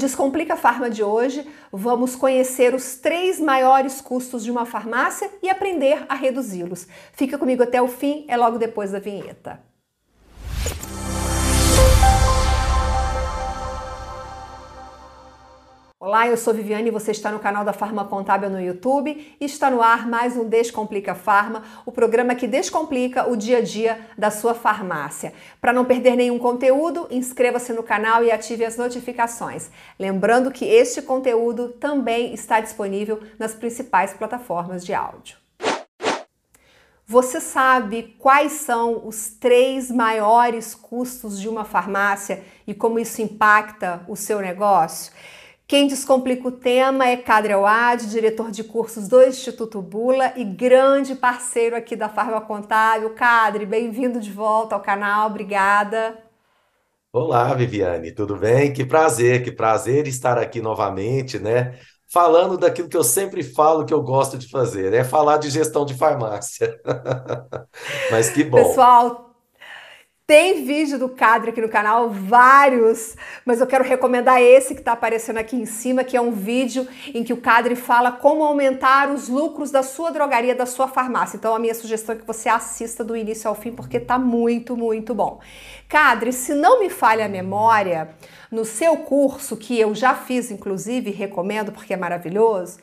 Descomplica Farma de hoje, vamos conhecer os três maiores custos de uma farmácia e aprender a reduzi-los. Fica comigo até o fim, é logo depois da vinheta. Olá, eu sou Viviane e você está no canal da Farma Contábil no YouTube e está no ar mais um Descomplica Farma, o programa que descomplica o dia a dia da sua farmácia. Para não perder nenhum conteúdo, inscreva-se no canal e ative as notificações. Lembrando que este conteúdo também está disponível nas principais plataformas de áudio. Você sabe quais são os três maiores custos de uma farmácia e como isso impacta o seu negócio? Quem descomplica o tema é Cadre Awad, diretor de cursos do Instituto Bula e grande parceiro aqui da Farma Contábil. Cadre, bem-vindo de volta ao canal, obrigada. Olá, Viviane, tudo bem? Que prazer, que prazer estar aqui novamente, né? Falando daquilo que eu sempre falo que eu gosto de fazer, é falar de gestão de farmácia. Mas que bom. Pessoal, tem vídeo do Cadre aqui no canal, vários, mas eu quero recomendar esse que está aparecendo aqui em cima, que é um vídeo em que o Cadre fala como aumentar os lucros da sua drogaria, da sua farmácia. Então a minha sugestão é que você assista do início ao fim, porque tá muito, muito bom. Cadre, se não me falha a memória, no seu curso, que eu já fiz, inclusive, recomendo porque é maravilhoso,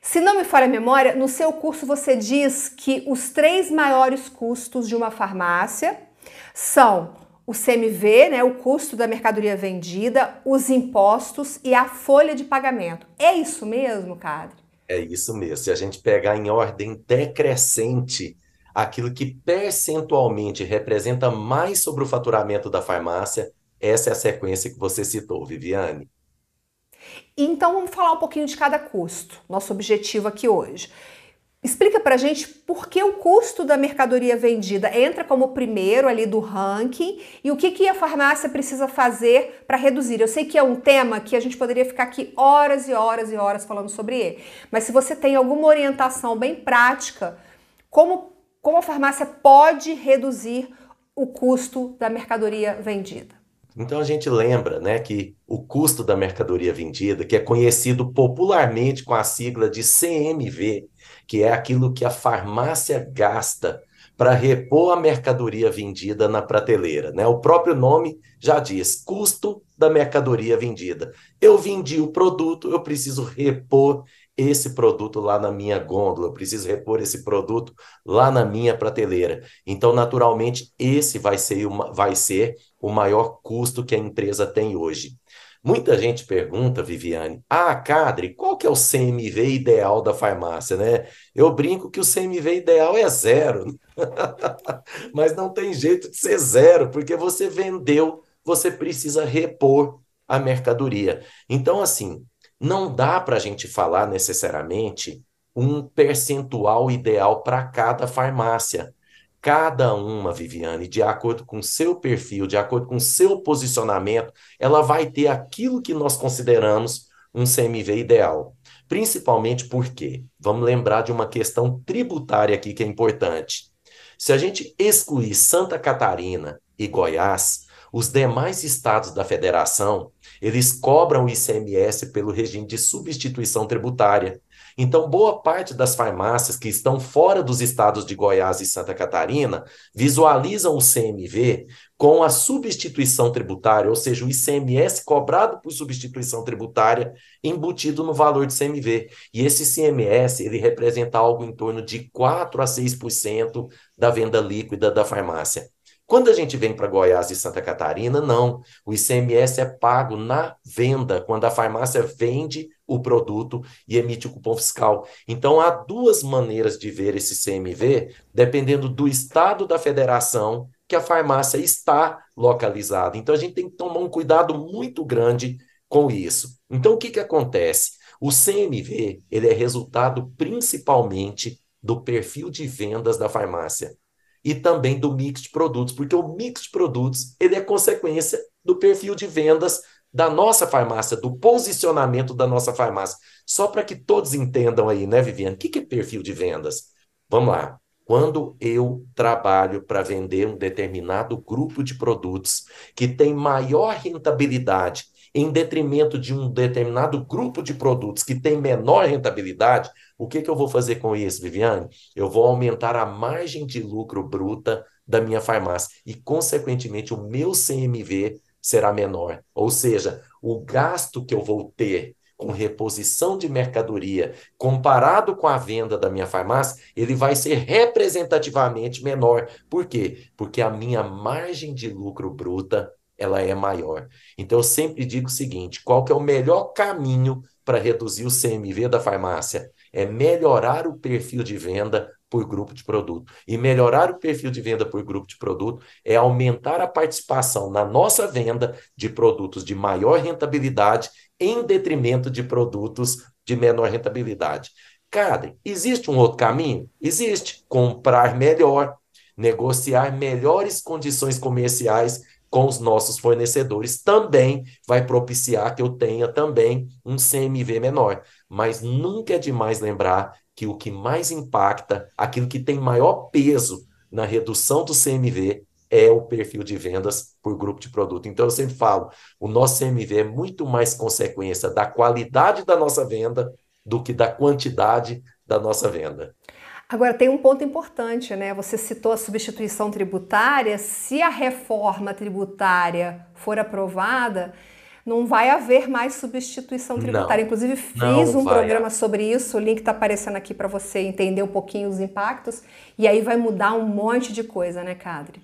se não me falha a memória, no seu curso você diz que os três maiores custos de uma farmácia são o CMV, né, o custo da mercadoria vendida, os impostos e a folha de pagamento. É isso mesmo, Cadre? É isso mesmo. Se a gente pegar em ordem decrescente aquilo que percentualmente representa mais sobre o faturamento da farmácia, essa é a sequência que você citou, Viviane. Então vamos falar um pouquinho de cada custo, nosso objetivo aqui hoje. Explica pra gente por que o custo da mercadoria vendida entra como primeiro ali do ranking e o que, que a farmácia precisa fazer para reduzir. Eu sei que é um tema que a gente poderia ficar aqui horas e horas e horas falando sobre ele, mas se você tem alguma orientação bem prática, como, como a farmácia pode reduzir o custo da mercadoria vendida? Então a gente lembra né, que o custo da mercadoria vendida, que é conhecido popularmente com a sigla de CMV, que é aquilo que a farmácia gasta para repor a mercadoria vendida na prateleira. Né? O próprio nome já diz: custo da mercadoria vendida. Eu vendi o produto, eu preciso repor esse produto lá na minha gôndola, eu preciso repor esse produto lá na minha prateleira. Então, naturalmente, esse vai ser, uma, vai ser o maior custo que a empresa tem hoje. Muita gente pergunta, Viviane, ah, Cadre, qual que é o CMV ideal da farmácia, né? Eu brinco que o CMV ideal é zero, mas não tem jeito de ser zero, porque você vendeu, você precisa repor a mercadoria. Então, assim, não dá para a gente falar necessariamente um percentual ideal para cada farmácia. Cada uma, Viviane, de acordo com seu perfil, de acordo com seu posicionamento, ela vai ter aquilo que nós consideramos um CMV ideal. Principalmente porque, vamos lembrar de uma questão tributária aqui que é importante. Se a gente excluir Santa Catarina e Goiás, os demais estados da federação, eles cobram o ICMS pelo regime de substituição tributária. Então, boa parte das farmácias que estão fora dos estados de Goiás e Santa Catarina visualizam o CMV com a substituição tributária, ou seja, o ICMS cobrado por substituição tributária embutido no valor de CMV. E esse ICMS, ele representa algo em torno de 4 a 6% da venda líquida da farmácia. Quando a gente vem para Goiás e Santa Catarina, não. O ICMS é pago na venda, quando a farmácia vende o produto e emite o cupom fiscal. Então, há duas maneiras de ver esse CMV, dependendo do estado da federação que a farmácia está localizada. Então, a gente tem que tomar um cuidado muito grande com isso. Então, o que, que acontece? O CMV ele é resultado principalmente do perfil de vendas da farmácia e também do mix de produtos, porque o mix de produtos ele é consequência do perfil de vendas da nossa farmácia, do posicionamento da nossa farmácia. Só para que todos entendam aí, né, Viviane? O que é perfil de vendas? Vamos lá. Quando eu trabalho para vender um determinado grupo de produtos que tem maior rentabilidade em detrimento de um determinado grupo de produtos que tem menor rentabilidade, o que, que eu vou fazer com isso, Viviane? Eu vou aumentar a margem de lucro bruta da minha farmácia e, consequentemente, o meu CMV será menor. Ou seja, o gasto que eu vou ter com reposição de mercadoria comparado com a venda da minha farmácia, ele vai ser representativamente menor. Por quê? Porque a minha margem de lucro bruta ela é maior. Então eu sempre digo o seguinte, qual que é o melhor caminho para reduzir o CMV da farmácia? É melhorar o perfil de venda por grupo de produto. E melhorar o perfil de venda por grupo de produto é aumentar a participação na nossa venda de produtos de maior rentabilidade em detrimento de produtos de menor rentabilidade. Cara, existe um outro caminho? Existe. Comprar melhor, negociar melhores condições comerciais com os nossos fornecedores também vai propiciar que eu tenha também um CMV menor. Mas nunca é demais lembrar que o que mais impacta, aquilo que tem maior peso na redução do CMV é o perfil de vendas por grupo de produto. Então eu sempre falo, o nosso CMV é muito mais consequência da qualidade da nossa venda do que da quantidade da nossa venda. Agora tem um ponto importante, né? Você citou a substituição tributária. Se a reforma tributária for aprovada, não vai haver mais substituição tributária. Não, Inclusive, fiz um programa sobre isso, o link está aparecendo aqui para você entender um pouquinho os impactos, e aí vai mudar um monte de coisa, né, Cadre?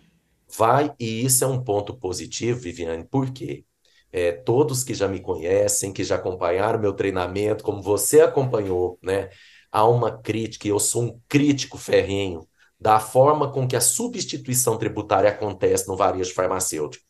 Vai, e isso é um ponto positivo, Viviane, por quê? É, todos que já me conhecem, que já acompanharam meu treinamento, como você acompanhou, né? Há uma crítica, e eu sou um crítico ferrenho da forma com que a substituição tributária acontece no varejo farmacêutico.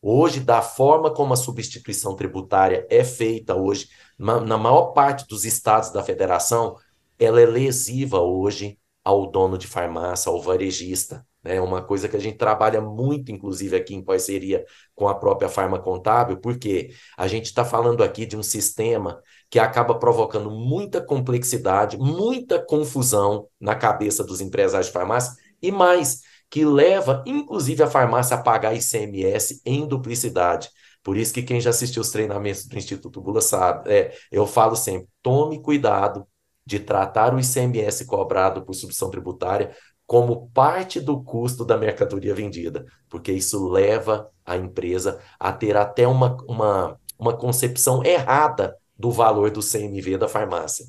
Hoje, da forma como a substituição tributária é feita hoje, na, maior parte dos estados da federação, ela é lesiva hoje ao dono de farmácia, ao varejista. É né? uma coisa que a gente trabalha muito, inclusive, aqui em parceria com a própria Farma Contábil, porque a gente está falando aqui de um sistema que acaba provocando muita complexidade, muita confusão na cabeça dos empresários de farmácia e mais, que leva, inclusive, a farmácia a pagar ICMS em duplicidade. Por isso que quem já assistiu os treinamentos do Instituto Bula sabe, é, eu falo sempre, tome cuidado de tratar o ICMS cobrado por substituição tributária como parte do custo da mercadoria vendida, porque isso leva a empresa a ter até uma, uma, uma concepção errada do valor do CMV da farmácia.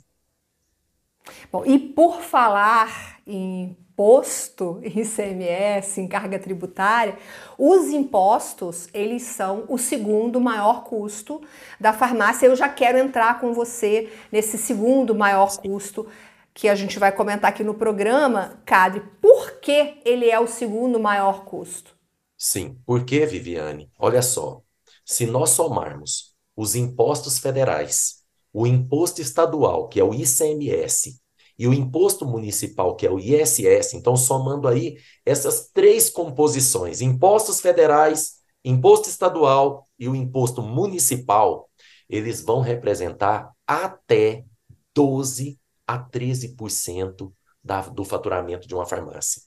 Bom, e por falar em imposto, ICMS, em carga tributária, os impostos, eles são o segundo maior custo da farmácia. Eu já quero entrar com você nesse segundo maior custo que a gente vai comentar aqui no programa, Cadre. Por que ele é o segundo maior custo? Sim, porque, Viviane, olha só, se nós somarmos os impostos federais, o imposto estadual, que é o ICMS, e o imposto municipal, que é o ISS. Então, somando aí essas três composições, impostos federais, imposto estadual e o imposto municipal, eles vão representar até 12 a 13% da, do faturamento de uma farmácia,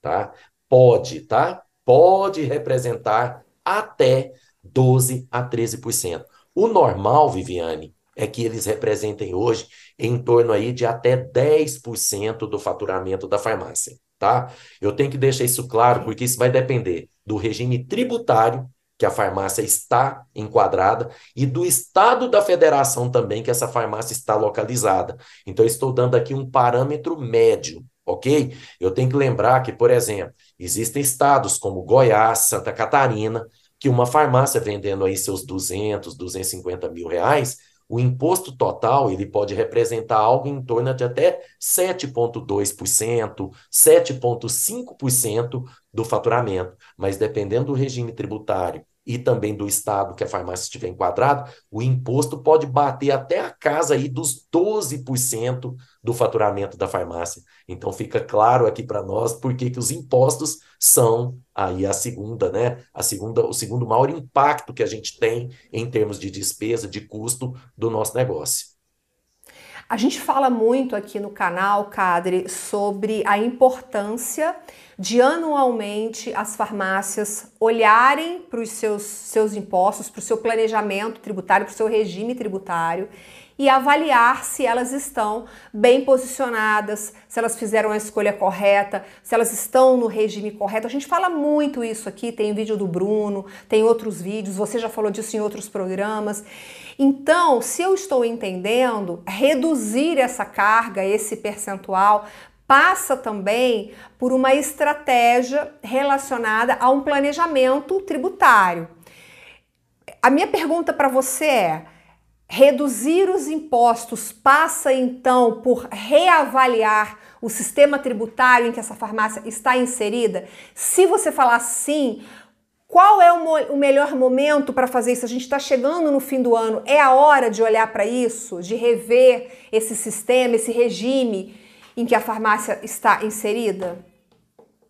tá? Pode, tá? Pode representar até 12 a 13%. O normal, Viviane, é que eles representem hoje em torno aí de até 10% do faturamento da farmácia, tá? Eu tenho que deixar isso claro, porque isso vai depender do regime tributário que a farmácia está enquadrada e do estado da federação também que essa farmácia está localizada. Então, estou dando aqui um parâmetro médio, ok? Eu tenho que lembrar que, por exemplo, existem estados como Goiás, Santa Catarina, que uma farmácia vendendo aí seus 200, 250 mil reais, o imposto total ele pode representar algo em torno de até 7,2%, 7,5% do faturamento. Mas dependendo do regime tributário e também do estado que a farmácia estiver enquadrado, o imposto pode bater até a casa aí dos 12% do faturamento da farmácia. Então fica claro aqui para nós por que os impostos são aí a segunda, né? A segunda, o segundo maior impacto que a gente tem em termos de despesa, de custo do nosso negócio. A gente fala muito aqui no canal, Cadre, sobre a importância de anualmente as farmácias olharem para os seus, seus impostos, para o seu planejamento tributário, para o seu regime tributário e avaliar se elas estão bem posicionadas, se elas fizeram a escolha correta, se elas estão no regime correto. A gente fala muito isso aqui, tem vídeo do Bruno, tem outros vídeos, você já falou disso em outros programas. Então, se eu estou entendendo, reduzir essa carga, esse percentual, passa também por uma estratégia relacionada a um planejamento tributário. A minha pergunta para você é: reduzir os impostos passa então por reavaliar o sistema tributário em que essa farmácia está inserida? Se você falar sim, qual é o, o melhor momento para fazer isso? A gente está chegando no fim do ano, é a hora de olhar para isso, de rever esse sistema, esse regime em que a farmácia está inserida?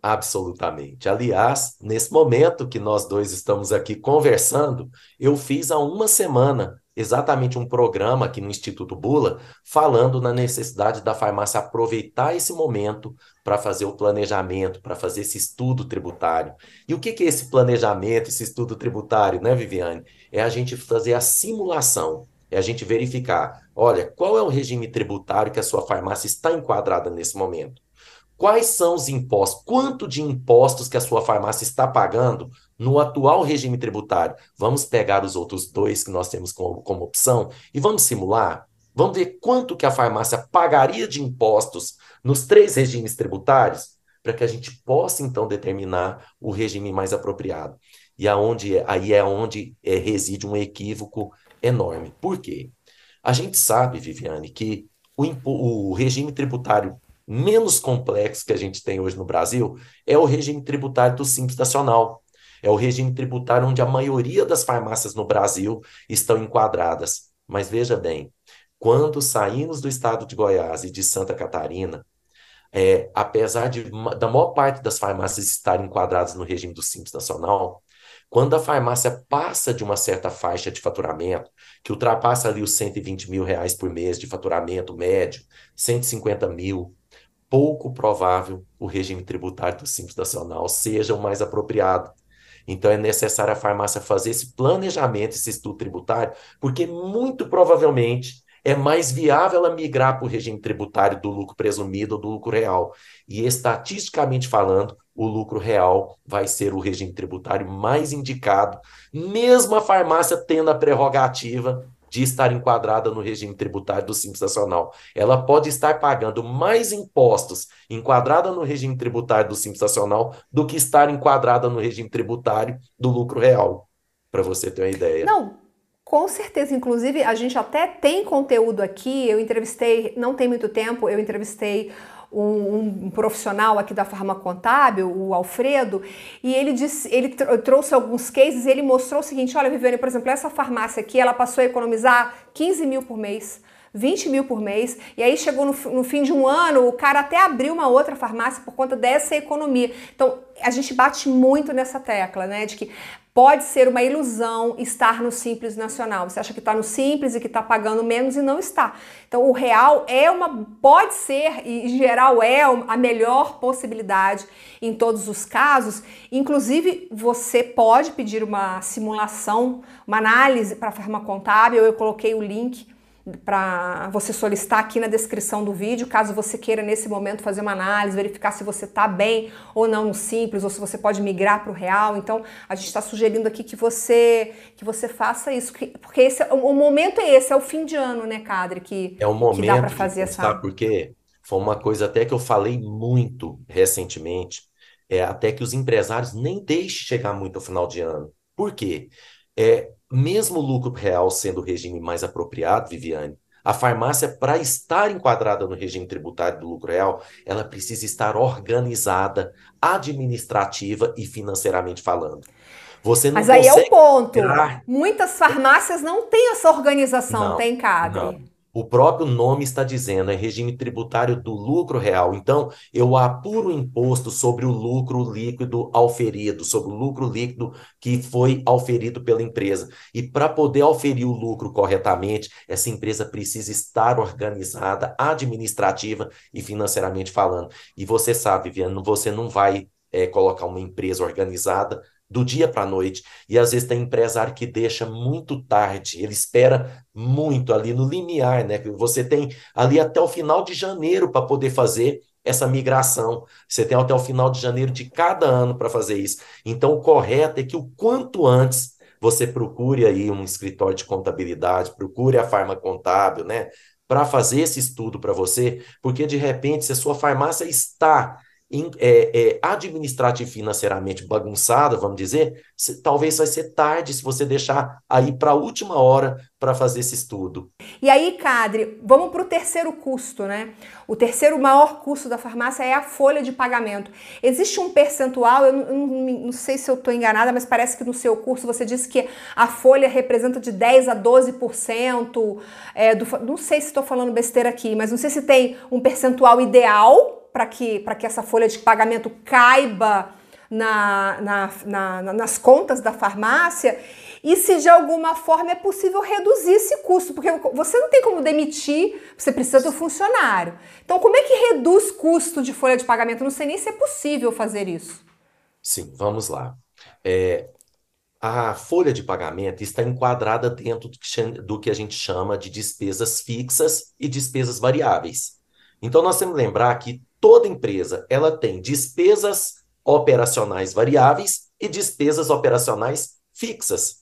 Absolutamente. Aliás, nesse momento que nós dois estamos aqui conversando, eu fiz há uma semana exatamente um programa aqui no Instituto Bula falando na necessidade da farmácia aproveitar esse momento para fazer o planejamento, para fazer esse estudo tributário. E o que, que é esse planejamento, esse estudo tributário, né, Viviane? É a gente fazer a simulação, é a gente verificar, olha, qual é o regime tributário que a sua farmácia está enquadrada nesse momento? Quais são os impostos? Quanto de impostos que a sua farmácia está pagando no atual regime tributário? Vamos pegar os outros dois que nós temos como, como opção e vamos simular? Vamos ver quanto que a farmácia pagaria de impostos nos três regimes tributários para que a gente possa então determinar o regime mais apropriado. E aonde aí é onde é, reside um equívoco enorme. Por quê? A gente sabe, Viviane, que o, o regime tributário menos complexo que a gente tem hoje no Brasil é o regime tributário do Simples Nacional. É o regime tributário onde a maioria das farmácias no Brasil estão enquadradas. Mas veja bem, quando saímos do estado de Goiás e de Santa Catarina, é, apesar de, da maior parte das farmácias estarem enquadradas no regime do Simples Nacional, quando a farmácia passa de uma certa faixa de faturamento, que ultrapassa ali os 120 mil reais por mês de faturamento médio, 150 mil, pouco provável o regime tributário do Simples Nacional seja o mais apropriado. Então é necessário a farmácia fazer esse planejamento, esse estudo tributário, porque muito provavelmente é mais viável ela migrar para o regime tributário do lucro presumido ou do lucro real. E estatisticamente falando, o lucro real vai ser o regime tributário mais indicado, mesmo a farmácia tendo a prerrogativa de estar enquadrada no regime tributário do Simples Nacional. Ela pode estar pagando mais impostos enquadrada no regime tributário do Simples Nacional do que estar enquadrada no regime tributário do lucro real, para você ter uma ideia. Não, com certeza, inclusive a gente até tem conteúdo aqui. Eu entrevistei, não tem muito tempo, eu entrevistei um, um, profissional aqui da Farmacontábil, o Alfredo, e ele disse, ele trouxe alguns cases e ele mostrou o seguinte: olha, Viviane, por exemplo, essa farmácia aqui, ela passou a economizar 15 mil por mês. 20 mil por mês, e aí chegou no, no, fim de um ano, o cara até abriu uma outra farmácia por conta dessa economia. Então, a gente bate muito nessa tecla, né, de que Pode ser uma ilusão estar no Simples Nacional. Você acha que está no Simples e que está pagando menos e não está. Então, o real é uma, pode ser, e em geral é a melhor possibilidade em todos os casos. Inclusive, você pode pedir uma simulação, uma análise para a forma contábil. Eu coloquei o link para você solicitar aqui na descrição do vídeo, caso você queira nesse momento fazer uma análise, verificar se você está bem ou não no simples, ou se você pode migrar para o real. Então, a gente está sugerindo aqui que você que você faça isso, porque esse, o, momento é esse, é o fim de ano, né, Cadre, que, é o momento que dá para fazer essa. Sabe por quê? Foi uma coisa até que eu falei muito recentemente, é até que os empresários nem deixem chegar muito ao final de ano. Por quê? É, mesmo o lucro real sendo o regime mais apropriado, Viviane, a farmácia, para estar enquadrada no regime tributário do lucro real, ela precisa estar organizada, administrativa e financeiramente falando. Você não Mas aí é o ponto. Muitas farmácias não têm essa organização, não, tem, Cadre? Não. O próprio nome está dizendo, é regime tributário do lucro real. Então, eu apuro o imposto sobre o lucro líquido auferido, sobre o lucro líquido que foi auferido pela empresa. E para poder auferir o lucro corretamente, essa empresa precisa estar organizada, administrativa e financeiramente falando. E você sabe, Viana, você não vai é, colocar uma empresa organizada do dia para a noite. E às vezes tem empresário que deixa muito tarde, ele espera muito ali no limiar, né? Você tem ali até o final de janeiro para poder fazer essa migração. Você tem até o final de janeiro de cada ano para fazer isso. Então, o correto é que o quanto antes você procure aí um escritório de contabilidade, procure a farma contábil, né? Para fazer esse estudo para você, porque de repente, se a sua farmácia está é, é, administrativa e financeiramente bagunçada, vamos dizer, se, talvez vai ser tarde se você deixar aí para a última hora para fazer esse estudo. E aí, Cadre, vamos para o terceiro custo, né? O terceiro maior custo da farmácia é a folha de pagamento. Existe um percentual, eu não, não, não sei se eu estou enganada, mas parece que no seu curso você disse que a folha representa de 10 a 12%. É, do, não sei se estou falando besteira aqui, mas não sei se tem um percentual ideal para que, que essa folha de pagamento caiba na, na, na, nas contas da farmácia e se de alguma forma é possível reduzir esse custo, porque você não tem como demitir, você precisa do funcionário. Então, como é que reduz custo de folha de pagamento? Não sei nem se é possível fazer isso. Sim, vamos lá. É, a folha de pagamento está enquadrada dentro do que, do que a gente chama de despesas fixas e despesas variáveis. Então, nós temos que lembrar que toda empresa ela tem despesas operacionais variáveis e despesas operacionais fixas.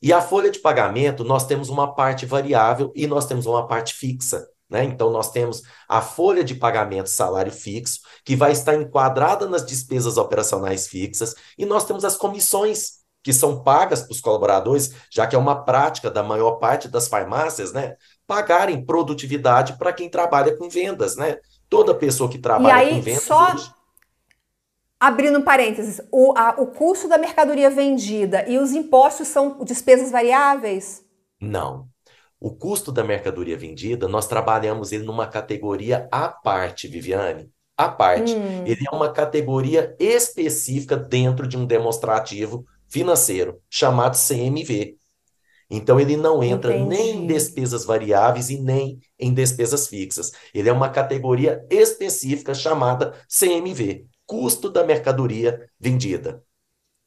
E a folha de pagamento, nós temos uma parte variável e nós temos uma parte fixa. Né? Então, nós temos a folha de pagamento salário fixo, que vai estar enquadrada nas despesas operacionais fixas, e nós temos as comissões que são pagas para os colaboradores, já que é uma prática da maior parte das farmácias, né? Pagarem produtividade para quem trabalha com vendas, né? Toda pessoa que trabalha aí, com vendas só... Hoje... Abrindo parênteses, o, a, o custo da mercadoria vendida e os impostos são despesas variáveis? Não. O custo da mercadoria vendida, nós trabalhamos ele numa categoria à parte, Viviane. À parte. Hum. Ele é uma categoria específica dentro de um demonstrativo financeiro, chamado CMV. Então, ele não entra Entendi. nem em despesas variáveis e nem em despesas fixas. Ele é uma categoria específica chamada CMV, custo da mercadoria vendida.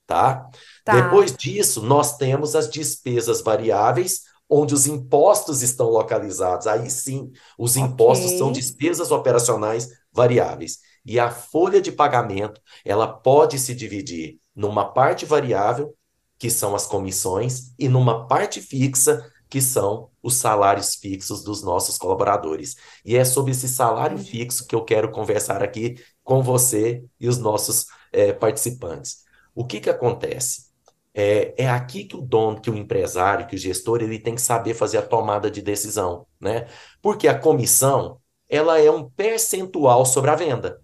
Tá? tá? Depois disso, nós temos as despesas variáveis, onde os impostos estão localizados. Aí sim, os okay. impostos são despesas operacionais variáveis. E a folha de pagamento, ela pode se dividir numa parte variável que são as comissões, e numa parte fixa, que são os salários fixos dos nossos colaboradores. E é sobre esse salário fixo que eu quero conversar aqui com você e os nossos é, participantes. O que, que acontece? É, é aqui que o dono, que o empresário, que o gestor, ele tem que saber fazer a tomada de decisão, né? Porque a comissão, ela é um percentual sobre a venda.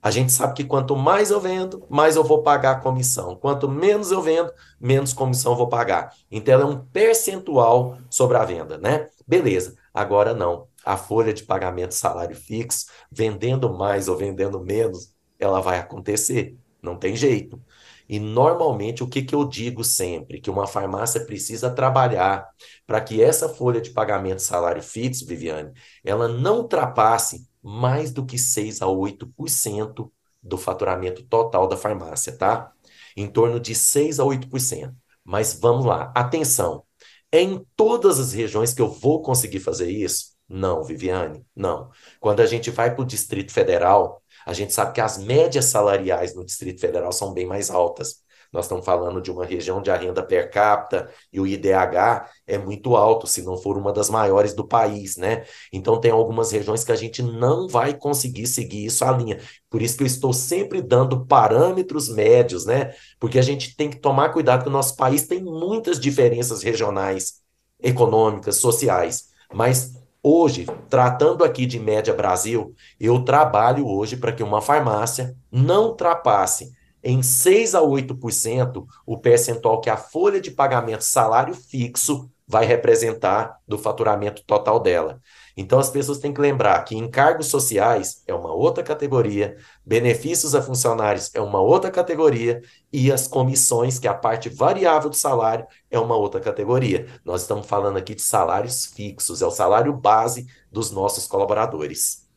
A gente sabe que quanto mais eu vendo, mais eu vou pagar a comissão. Quanto menos eu vendo, menos comissão vou pagar. Então, é um percentual sobre a venda, né? Beleza. Agora não. A folha de pagamento salário fixo, vendendo mais ou vendendo menos, ela vai acontecer. Não tem jeito. E normalmente o que, que eu digo sempre? Que uma farmácia precisa trabalhar para que essa folha de pagamento salário fixo, Viviane, ela não ultrapasse mais do que 6 a 8% do faturamento total da farmácia, tá? Em torno de 6 a 8%. Mas vamos lá, atenção. É em todas as regiões que eu vou conseguir fazer isso? Não, Viviane, não. Quando a gente vai para o Distrito Federal, a gente sabe que as médias salariais no Distrito Federal são bem mais altas. Nós estamos falando de uma região de renda per capita e o IDH é muito alto, se não for uma das maiores do país, né? Então tem algumas regiões que a gente não vai conseguir seguir isso à linha. Por isso que eu estou sempre dando parâmetros médios, né? Porque a gente tem que tomar cuidado que o nosso país tem muitas diferenças regionais, econômicas, sociais, mas Hoje, tratando aqui de média Brasil, eu trabalho hoje para que uma farmácia não ultrapasse em 6 a 8% o percentual que a folha de pagamento salário fixo vai representar do faturamento total dela. Então as pessoas têm que lembrar que encargos sociais é uma outra categoria, benefícios a funcionários é uma outra categoria e as comissões, que é a parte variável do salário, é uma outra categoria. Nós estamos falando aqui de salários fixos, é o salário base dos nossos colaboradores.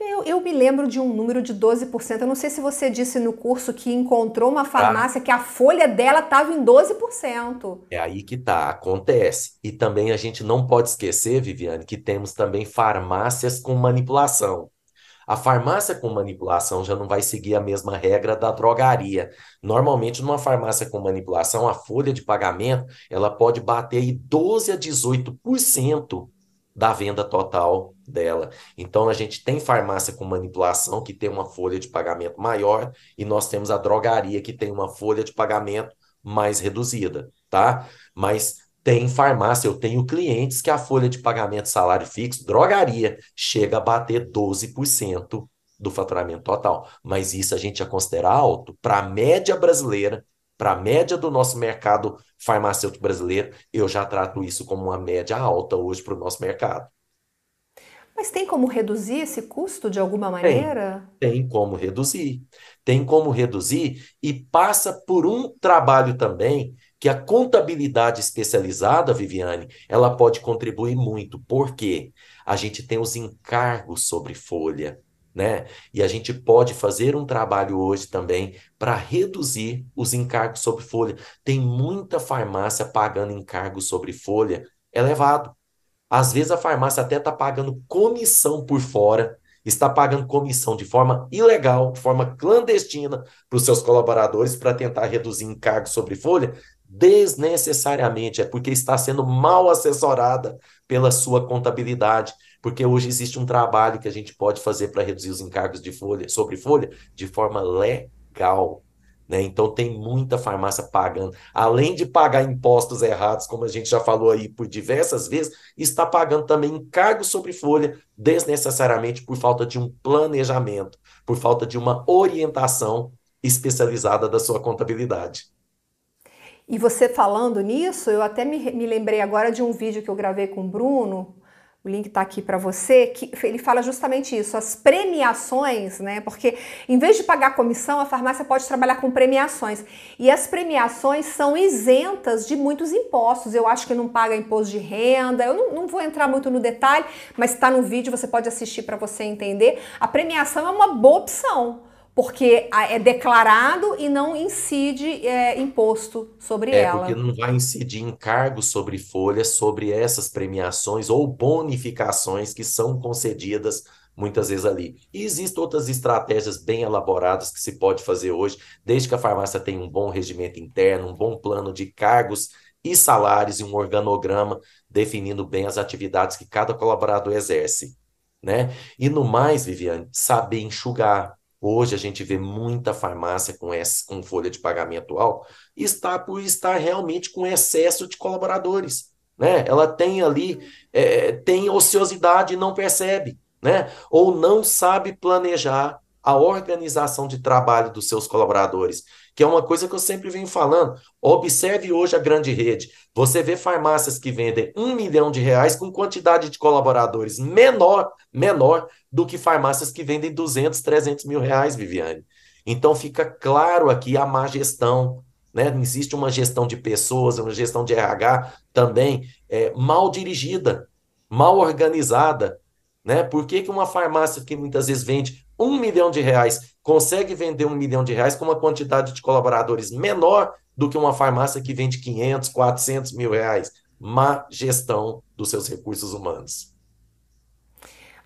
Eu, eu, me lembro de um número de 12%. Eu não sei se você disse no curso que encontrou uma farmácia tá. que a folha dela estava em 12%. É aí que tá, acontece. E também a gente não pode esquecer, Viviane, que temos também farmácias com manipulação. A farmácia com manipulação já não vai seguir a mesma regra da drogaria. Normalmente, numa farmácia com manipulação, a folha de pagamento ela pode bater aí 12 a 18% da venda total dela. Então a gente tem farmácia com manipulação que tem uma folha de pagamento maior e nós temos a drogaria que tem uma folha de pagamento mais reduzida, tá? Mas tem farmácia, eu tenho clientes que a folha de pagamento salário fixo, drogaria, chega a bater 12% do faturamento total. Mas isso a gente já considera alto para a média brasileira para a média do nosso mercado farmacêutico brasileiro, eu já trato isso como uma média alta hoje para o nosso mercado. Mas tem como reduzir esse custo de alguma maneira? Tem, tem como reduzir. Tem como reduzir e passa por um trabalho também que a contabilidade especializada, Viviane, ela pode contribuir muito. Por quê? A gente tem os encargos sobre folha né? E a gente pode fazer um trabalho hoje também para reduzir os encargos sobre folha. Tem muita farmácia pagando encargos sobre folha elevado. Às vezes a farmácia até está pagando comissão por fora, está pagando comissão de forma ilegal, de forma clandestina para os seus colaboradores para tentar reduzir encargos sobre folha, desnecessariamente, é porque está sendo mal assessorada pela sua contabilidade porque hoje existe um trabalho que a gente pode fazer para reduzir os encargos de folha, sobre folha de forma legal. Né? Então tem muita farmácia pagando, além de pagar impostos errados, como a gente já falou aí por diversas vezes, está pagando também encargos sobre folha desnecessariamente por falta de um planejamento, por falta de uma orientação especializada da sua contabilidade. E você falando nisso, eu até me, me lembrei agora de um vídeo que eu gravei com o Bruno, o link está aqui para você, que ele fala justamente isso, as premiações, né? Porque em vez de pagar comissão, a farmácia pode trabalhar com premiações. E as premiações são isentas de muitos impostos. Eu acho que não paga imposto de renda, eu não, não vou entrar muito no detalhe, mas está no vídeo, você pode assistir para você entender. A premiação é uma boa opção porque é declarado e não incide é, imposto sobre é, ela. Porque não vai incidir encargo sobre folhas sobre essas premiações ou bonificações que são concedidas muitas vezes ali. E existem outras estratégias bem elaboradas que se pode fazer hoje, desde que a farmácia tenha um bom regimento interno, um bom plano de cargos e salários e um organograma definindo bem as atividades que cada colaborador exerce. Né? E no mais, Viviane, saber enxugar, Hoje a gente vê muita farmácia com, essa, com folha de pagamento alto, está por estar realmente com excesso de colaboradores. Né? Ela tem ali, é, tem ociosidade e não percebe, né? ou não sabe planejar a organização de trabalho dos seus colaboradores, que é uma coisa que eu sempre venho falando. Observe hoje a grande rede. Você vê farmácias que vendem um milhão de reais com quantidade de colaboradores menor, menor do que farmácias que vendem 200, 300 mil reais, Viviane. Então fica claro aqui a má gestão, né? Existe uma gestão de pessoas, uma gestão de RH também é, mal dirigida, mal organizada, né? Por que, que uma farmácia que muitas vezes vende um milhão de reais consegue vender um milhão de reais com uma quantidade de colaboradores menor do que uma farmácia que vende 500, 400 mil reais? Má gestão dos seus recursos humanos.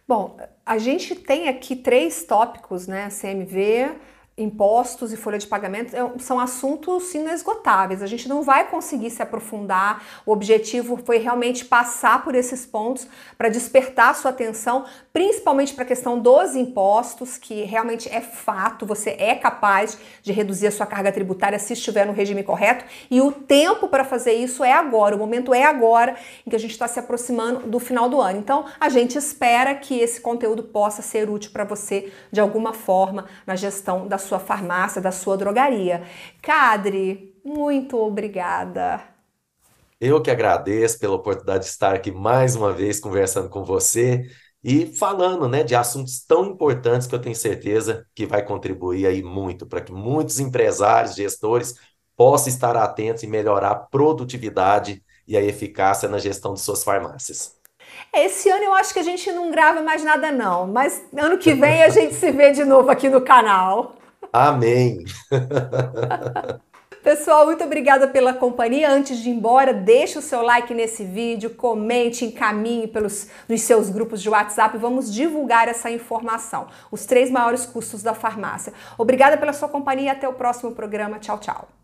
Bom, a gente tem aqui três tópicos, né? CMV, impostos e folha de pagamento é são assuntos inesgotáveis. A gente não vai conseguir se aprofundar. O objetivo foi realmente passar por esses pontos para despertar sua atenção, principalmente para a questão dos impostos, que realmente é fato, você é capaz de reduzir a sua carga tributária se estiver no regime correto, e o tempo para fazer isso é agora, o momento é agora em que a gente está se aproximando do final do ano. Então, a gente espera que esse conteúdo possa ser útil para você de alguma forma na gestão da sua farmácia, da sua drogaria. Cadre, muito obrigada. Eu que agradeço pela oportunidade de estar aqui mais uma vez conversando com você e falando, né, de assuntos tão importantes que eu tenho certeza que vai contribuir aí muito para que muitos empresários, gestores possam estar atentos e melhorar a produtividade e a eficácia na gestão de suas farmácias. Esse ano eu acho que a gente não grava mais nada não, mas ano que vem a gente se vê de novo aqui no canal. Amém. Pessoal, muito obrigada pela companhia. Antes de ir embora, deixe o seu like nesse vídeo, comente, encaminhe pelos nos seus grupos de WhatsApp. Vamos divulgar essa informação. Os três maiores custos da farmácia. Obrigada pela sua companhia. Até o próximo programa. Tchau, tchau.